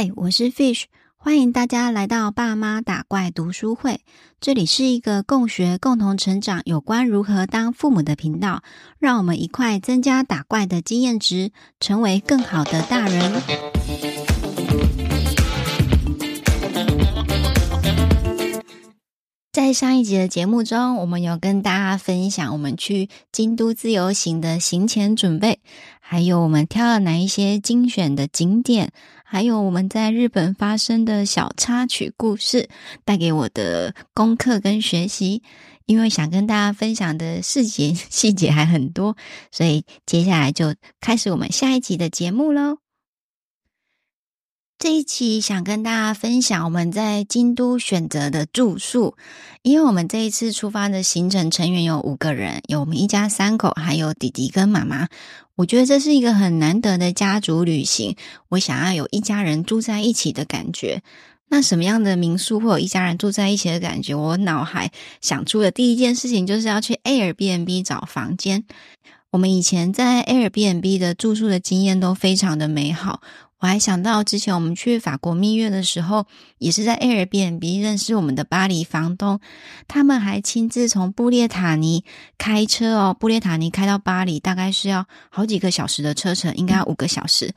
嗨，我是 Fish，欢迎大家来到爸妈打怪读书会。这里是一个共学、共同成长有关如何当父母的频道，让我们一块增加打怪的经验值，成为更好的大人。在上一集的节目中，我们有跟大家分享我们去京都自由行的行前准备，还有我们挑了哪一些精选的景点。还有我们在日本发生的小插曲故事，带给我的功课跟学习，因为想跟大家分享的细节 细节还很多，所以接下来就开始我们下一集的节目喽。这一期想跟大家分享我们在京都选择的住宿，因为我们这一次出发的行程成员有五个人，有我们一家三口，还有弟弟跟妈妈。我觉得这是一个很难得的家族旅行，我想要有一家人住在一起的感觉。那什么样的民宿会有一家人住在一起的感觉？我脑海想出的第一件事情就是要去 Airbnb 找房间。我们以前在 Airbnb 的住宿的经验都非常的美好。我还想到之前我们去法国蜜月的时候，也是在 Airbnb 认识我们的巴黎房东，他们还亲自从布列塔尼开车哦，布列塔尼开到巴黎大概是要好几个小时的车程，应该要五个小时。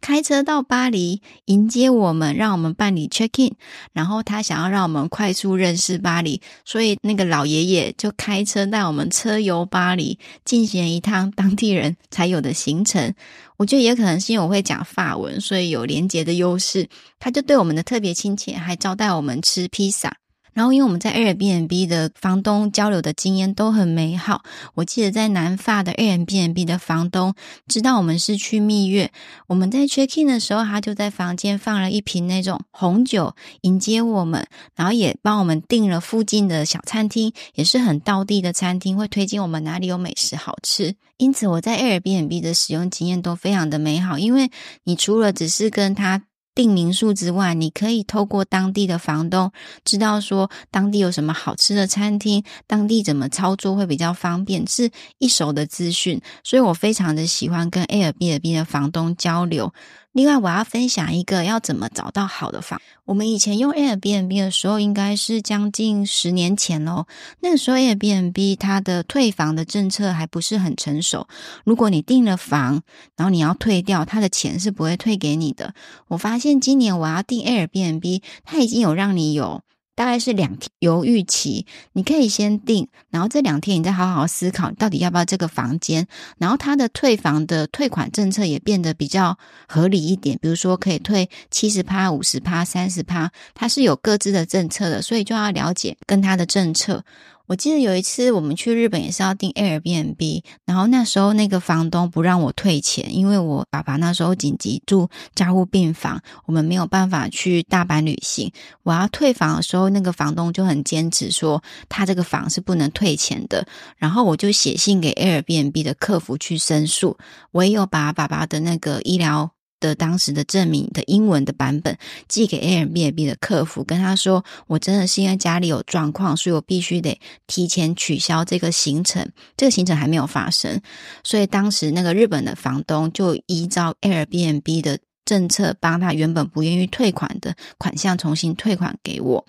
开车到巴黎迎接我们，让我们办理 check in，然后他想要让我们快速认识巴黎，所以那个老爷爷就开车带我们车游巴黎，进行一趟当地人才有的行程。我觉得也可能是因为我会讲法文，所以有连结的优势，他就对我们的特别亲切，还招待我们吃披萨。然后，因为我们在 Airbnb 的房东交流的经验都很美好，我记得在南法的 Airbnb 的房东知道我们是去蜜月，我们在 check in 的时候，他就在房间放了一瓶那种红酒迎接我们，然后也帮我们订了附近的小餐厅，也是很道地的餐厅，会推荐我们哪里有美食好吃。因此，我在 Airbnb 的使用经验都非常的美好，因为你除了只是跟他。订民宿之外，你可以透过当地的房东知道说当地有什么好吃的餐厅，当地怎么操作会比较方便，是一手的资讯。所以我非常的喜欢跟 Airbnb 的房东交流。另外，我要分享一个要怎么找到好的房。我们以前用 Airbnb 的时候，应该是将近十年前喽。那个时候 Airbnb 它的退房的政策还不是很成熟。如果你订了房，然后你要退掉，它的钱是不会退给你的。我发现今年我要订 Airbnb，它已经有让你有。大概是两天犹豫期，你可以先定，然后这两天你再好好思考，到底要不要这个房间。然后他的退房的退款政策也变得比较合理一点，比如说可以退七十趴、五十趴、三十趴，它是有各自的政策的，所以就要了解跟他的政策。我记得有一次我们去日本也是要订 Airbnb，然后那时候那个房东不让我退钱，因为我爸爸那时候紧急住加护病房，我们没有办法去大阪旅行。我要退房的时候，那个房东就很坚持说他这个房是不能退钱的，然后我就写信给 Airbnb 的客服去申诉，我也有把爸爸的那个医疗。的当时的证明的英文的版本寄给 Airbnb 的客服，跟他说，我真的是因为家里有状况，所以我必须得提前取消这个行程。这个行程还没有发生，所以当时那个日本的房东就依照 Airbnb 的政策，帮他原本不愿意退款的款项重新退款给我。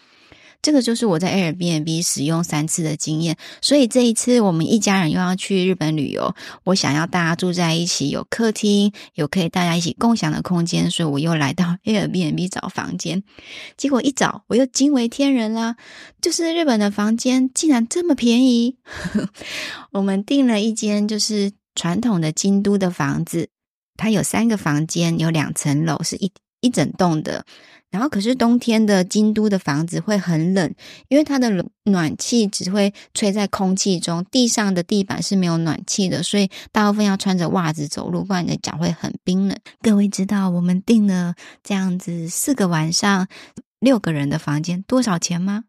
这个就是我在 Airbnb 使用三次的经验，所以这一次我们一家人又要去日本旅游，我想要大家住在一起，有客厅，有可以大家一起共享的空间，所以我又来到 Airbnb 找房间，结果一找我又惊为天人啦，就是日本的房间竟然这么便宜，我们订了一间就是传统的京都的房子，它有三个房间，有两层楼，是一一整栋的。然后，可是冬天的京都的房子会很冷，因为它的暖气只会吹在空气中，地上的地板是没有暖气的，所以大部分要穿着袜子走路，不然你的脚会很冰冷。各位知道我们订了这样子四个晚上六个人的房间多少钱吗？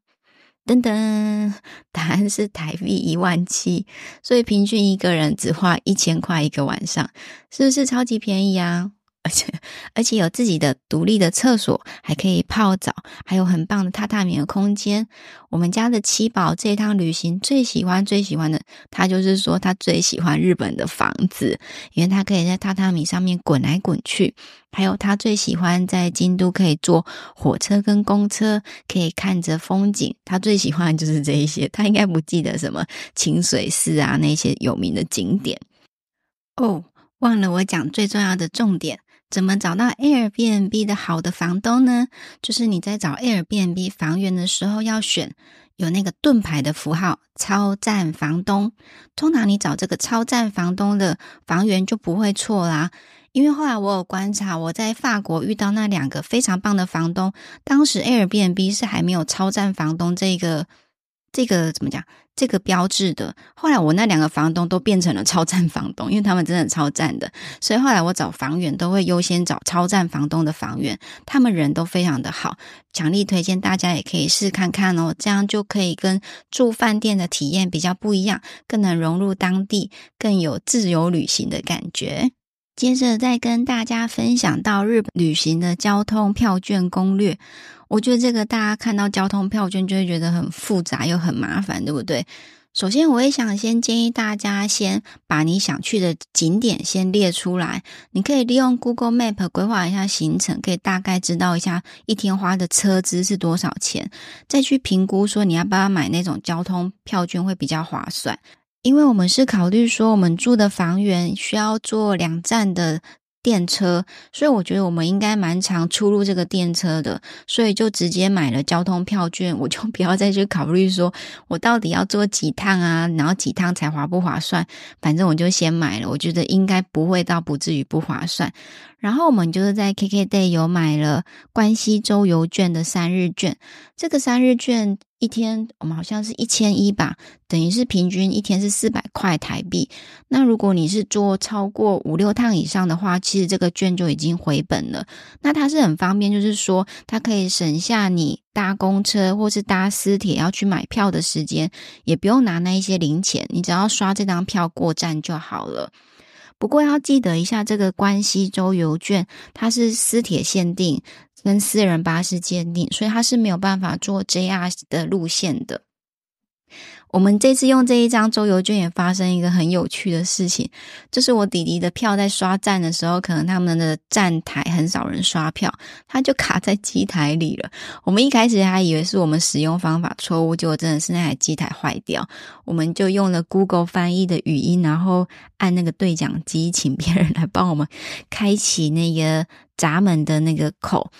噔噔，答案是台币一万七，所以平均一个人只花一千块一个晚上，是不是超级便宜啊？而且而且有自己的独立的厕所，还可以泡澡，还有很棒的榻榻米的空间。我们家的七宝这一趟旅行最喜欢最喜欢的，他就是说他最喜欢日本的房子，因为他可以在榻榻米上面滚来滚去。还有他最喜欢在京都可以坐火车跟公车，可以看着风景。他最喜欢就是这一些，他应该不记得什么清水寺啊那些有名的景点哦。忘了我讲最重要的重点。怎么找到 Airbnb 的好的房东呢？就是你在找 Airbnb 房源的时候，要选有那个盾牌的符号“超赞房东”。通常你找这个超赞房东的房源就不会错啦。因为后来我有观察，我在法国遇到那两个非常棒的房东，当时 Airbnb 是还没有超赞房东这个。这个怎么讲？这个标志的。后来我那两个房东都变成了超赞房东，因为他们真的超赞的。所以后来我找房源都会优先找超赞房东的房源，他们人都非常的好，强力推荐大家也可以试看看哦。这样就可以跟住饭店的体验比较不一样，更能融入当地，更有自由旅行的感觉。接着再跟大家分享到日本旅行的交通票券攻略。我觉得这个大家看到交通票券就会觉得很复杂又很麻烦，对不对？首先，我也想先建议大家先把你想去的景点先列出来。你可以利用 Google Map 规划一下行程，可以大概知道一下一天花的车资是多少钱，再去评估说你要不要买那种交通票券会比较划算。因为我们是考虑说我们住的房源需要坐两站的。电车，所以我觉得我们应该蛮常出入这个电车的，所以就直接买了交通票券，我就不要再去考虑说我到底要坐几趟啊，然后几趟才划不划算，反正我就先买了，我觉得应该不会到不至于不划算。然后我们就是在 KKday 有买了关西周游券的三日券，这个三日券一天我们好像是一千一吧，等于是平均一天是四百块台币。那如果你是坐超过五六趟以上的话，其实这个券就已经回本了。那它是很方便，就是说它可以省下你搭公车或是搭私铁要去买票的时间，也不用拿那一些零钱，你只要刷这张票过站就好了。不过要记得一下，这个关西周游券它是私铁限定，跟私人巴士限定，所以它是没有办法做 JR 的路线的。我们这次用这一张周游券也发生一个很有趣的事情，就是我弟弟的票在刷站的时候，可能他们的站台很少人刷票，他就卡在机台里了。我们一开始还以为是我们使用方法错误，结果真的是那台机台坏掉。我们就用了 Google 翻译的语音，然后按那个对讲机，请别人来帮我们开启那个闸门的那个口，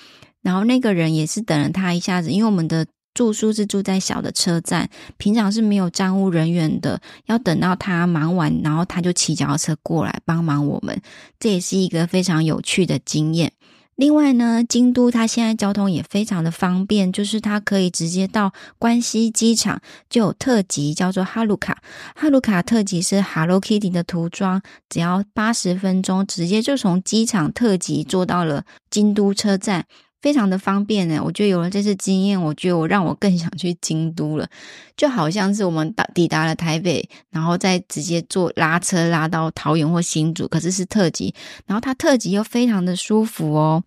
然后那个人也是等了他一下子，因为我们的。住宿是住在小的车站，平常是没有站务人员的，要等到他忙完，然后他就骑脚踏车过来帮忙我们，这也是一个非常有趣的经验。另外呢，京都它现在交通也非常的方便，就是它可以直接到关西机场，就有特急叫做哈鲁卡，哈鲁卡特急是 Hello Kitty 的涂装，只要八十分钟，直接就从机场特急坐到了京都车站。非常的方便呢，我觉得有了这次经验，我觉得我让我更想去京都了，就好像是我们到抵达了台北，然后再直接坐拉车拉到桃园或新竹，可是是特急，然后它特急又非常的舒服哦。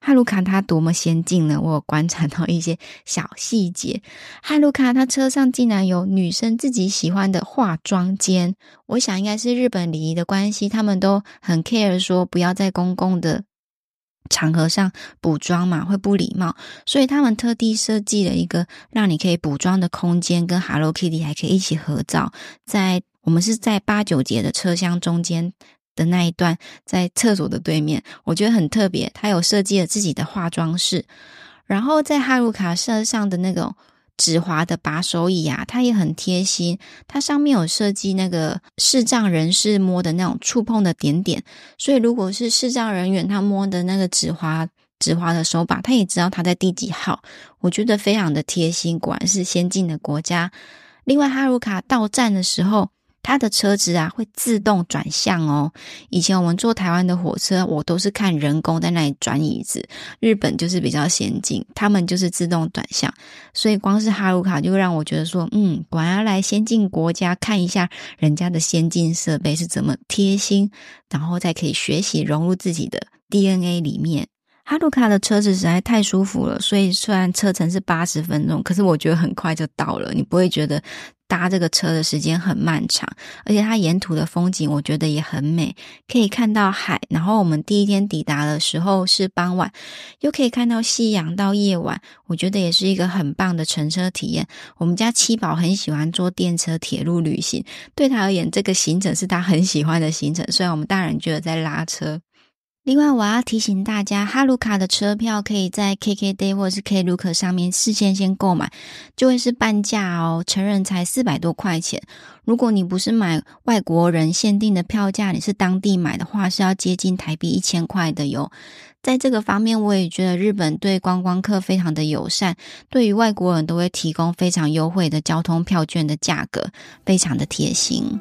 哈鲁卡它多么先进呢？我有观察到一些小细节，哈鲁卡它车上竟然有女生自己喜欢的化妆间，我想应该是日本礼仪的关系，他们都很 care 说不要在公共的。场合上补妆嘛，会不礼貌，所以他们特地设计了一个让你可以补妆的空间，跟 Hello Kitty 还可以一起合照。在我们是在八九节的车厢中间的那一段，在厕所的对面，我觉得很特别。他有设计了自己的化妆室，然后在哈鲁卡车上的那种。指滑的把手椅啊，它也很贴心。它上面有设计那个视障人士摸的那种触碰的点点，所以如果是视障人员，他摸的那个指滑指滑的手把，他也知道他在第几号。我觉得非常的贴心，果然是先进的国家。另外，哈鲁卡到站的时候，它的车子啊会自动转向哦。以前我们坐台湾的火车，我都是看人工在那里转椅子。日本就是比较先进，他们就是自动转向，所以光是哈鲁卡就让我觉得说，嗯，果然要来先进国家看一下人家的先进设备是怎么贴心，然后再可以学习融入自己的 DNA 里面。哈鲁卡的车子实在太舒服了，所以虽然车程是八十分钟，可是我觉得很快就到了，你不会觉得搭这个车的时间很漫长，而且它沿途的风景我觉得也很美，可以看到海。然后我们第一天抵达的时候是傍晚，又可以看到夕阳到夜晚，我觉得也是一个很棒的乘车体验。我们家七宝很喜欢坐电车、铁路旅行，对他而言，这个行程是他很喜欢的行程。虽然我们大人觉得在拉车。另外，我要提醒大家，哈鲁卡的车票可以在 KKday 或是 Klook 上面事先先购买，就会是半价哦，成人才四百多块钱。如果你不是买外国人限定的票价，你是当地买的话，是要接近台币一千块的哟。在这个方面，我也觉得日本对观光客非常的友善，对于外国人都会提供非常优惠的交通票券的价格，非常的贴心。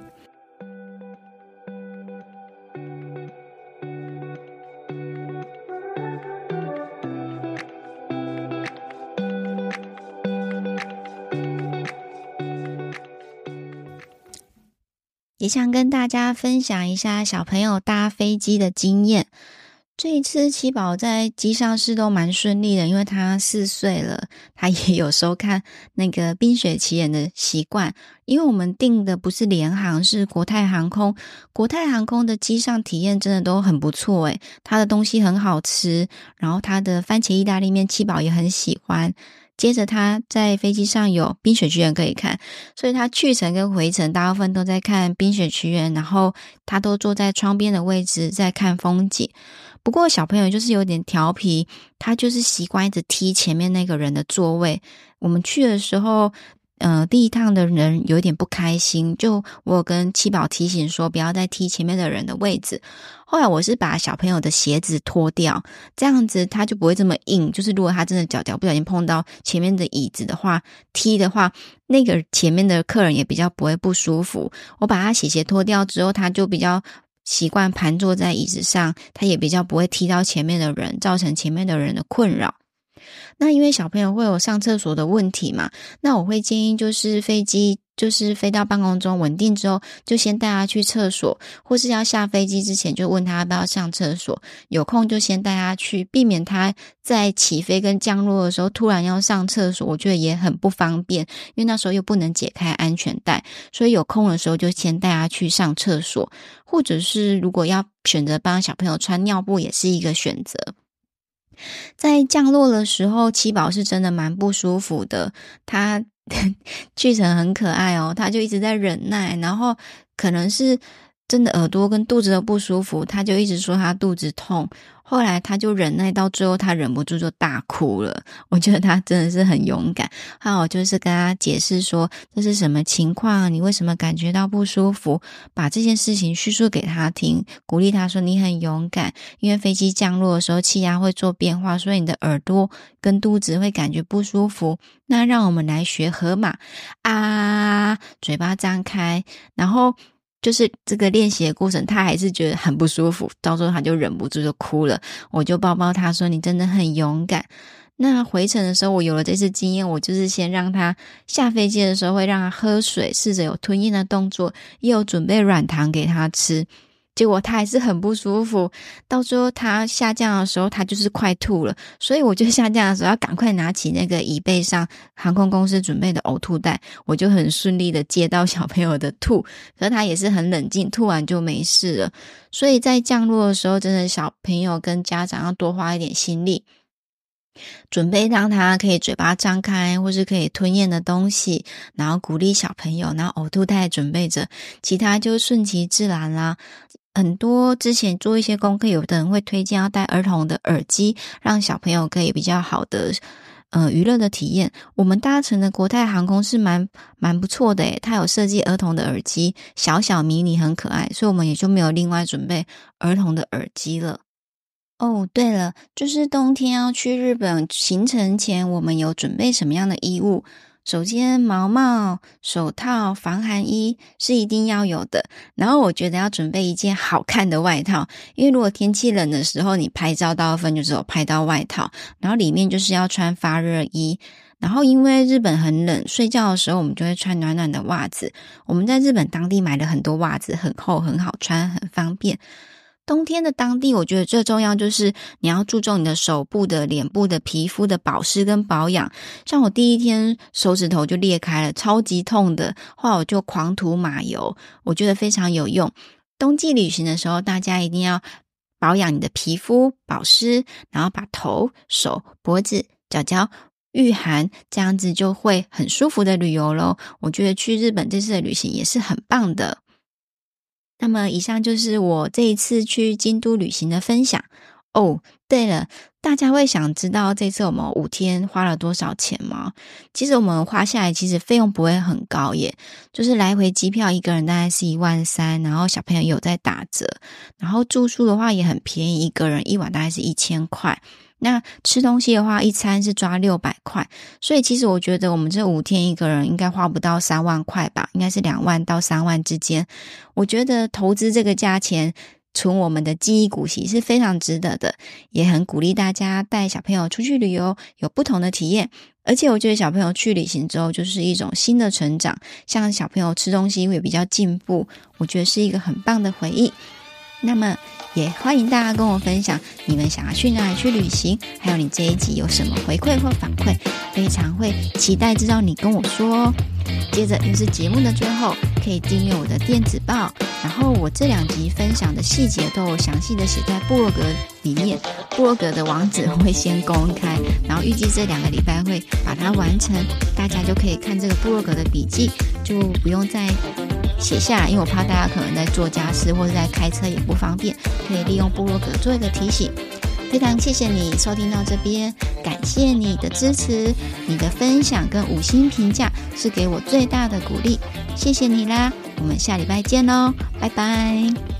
也想跟大家分享一下小朋友搭飞机的经验。这一次七宝在机上是都蛮顺利的，因为他四岁了，他也有收看那个《冰雪奇缘》的习惯。因为我们订的不是联航，是国泰航空。国泰航空的机上体验真的都很不错诶，他的东西很好吃，然后他的番茄意大利面七宝也很喜欢。接着他在飞机上有冰雪奇缘可以看，所以他去程跟回程大部分都在看冰雪奇缘，然后他都坐在窗边的位置在看风景。不过小朋友就是有点调皮，他就是习惯一直踢前面那个人的座位。我们去的时候。呃，第一趟的人有点不开心，就我跟七宝提醒说，不要再踢前面的人的位置。后来我是把小朋友的鞋子脱掉，这样子他就不会这么硬。就是如果他真的脚脚不小心碰到前面的椅子的话，踢的话，那个前面的客人也比较不会不舒服。我把他鞋鞋脱掉之后，他就比较习惯盘坐在椅子上，他也比较不会踢到前面的人，造成前面的人的困扰。那因为小朋友会有上厕所的问题嘛，那我会建议就是飞机就是飞到半空中稳定之后，就先带他去厕所，或是要下飞机之前就问他要不要上厕所，有空就先带他去，避免他在起飞跟降落的时候突然要上厕所，我觉得也很不方便，因为那时候又不能解开安全带，所以有空的时候就先带他去上厕所，或者是如果要选择帮小朋友穿尿布，也是一个选择。在降落的时候，七宝是真的蛮不舒服的。他 去成很可爱哦，他就一直在忍耐，然后可能是真的耳朵跟肚子都不舒服，他就一直说他肚子痛。后来他就忍耐到最后，他忍不住就大哭了。我觉得他真的是很勇敢。还有就是跟他解释说，这是什么情况，你为什么感觉到不舒服，把这件事情叙述给他听，鼓励他说你很勇敢。因为飞机降落的时候气压会做变化，所以你的耳朵跟肚子会感觉不舒服。那让我们来学河马啊，嘴巴张开，然后。就是这个练习的过程，他还是觉得很不舒服，到时候他就忍不住就哭了。我就抱抱他说：“你真的很勇敢。”那回程的时候，我有了这次经验，我就是先让他下飞机的时候会让他喝水，试着有吞咽的动作，也有准备软糖给他吃。结果他还是很不舒服，到时候他下降的时候，他就是快吐了。所以我就下降的时候要赶快拿起那个椅背上航空公司准备的呕吐袋，我就很顺利的接到小朋友的吐，可他也是很冷静，吐完就没事了。所以在降落的时候，真的小朋友跟家长要多花一点心力，准备让他可以嘴巴张开或是可以吞咽的东西，然后鼓励小朋友，然后呕吐袋准备着，其他就顺其自然啦。很多之前做一些功课，有的人会推荐要戴儿童的耳机，让小朋友可以比较好的呃娱乐的体验。我们搭乘的国泰航空是蛮蛮不错的诶，它有设计儿童的耳机，小小迷你很可爱，所以我们也就没有另外准备儿童的耳机了。哦，对了，就是冬天要去日本行程前，我们有准备什么样的衣物？首先，毛帽、手套、防寒衣是一定要有的。然后，我觉得要准备一件好看的外套，因为如果天气冷的时候，你拍照大部分就只有拍到外套，然后里面就是要穿发热衣。然后，因为日本很冷，睡觉的时候我们就会穿暖暖的袜子。我们在日本当地买了很多袜子，很厚，很好穿，很方便。冬天的当地，我觉得最重要就是你要注重你的手部的、脸部的皮肤的保湿跟保养。像我第一天手指头就裂开了，超级痛的，后来我就狂涂马油，我觉得非常有用。冬季旅行的时候，大家一定要保养你的皮肤，保湿，然后把头、手、脖子、脚脚御寒，这样子就会很舒服的旅游喽。我觉得去日本这次的旅行也是很棒的。那么，以上就是我这一次去京都旅行的分享。哦，对了，大家会想知道这次我们五天花了多少钱吗？其实我们花下来，其实费用不会很高耶，就是来回机票一个人大概是一万三，然后小朋友有在打折，然后住宿的话也很便宜，一个人一晚大概是一千块。那吃东西的话，一餐是抓六百块，所以其实我觉得我们这五天一个人应该花不到三万块吧，应该是两万到三万之间。我觉得投资这个价钱，存我们的记忆股息是非常值得的，也很鼓励大家带小朋友出去旅游，有不同的体验。而且我觉得小朋友去旅行之后，就是一种新的成长，像小朋友吃东西会比较进步，我觉得是一个很棒的回忆。那么。也欢迎大家跟我分享你们想要去哪里去旅行，还有你这一集有什么回馈或反馈，非常会期待知道你跟我说哦。接着就是节目的最后，可以订阅我的电子报，然后我这两集分享的细节都有详细的写在部落格里面，部落格的网址会先公开，然后预计这两个礼拜会把它完成，大家就可以看这个部落格的笔记，就不用再。写下，因为我怕大家可能在做家事或者在开车也不方便，可以利用部落格做一个提醒。非常谢谢你收听到这边，感谢你的支持，你的分享跟五星评价是给我最大的鼓励，谢谢你啦！我们下礼拜见喽，拜拜。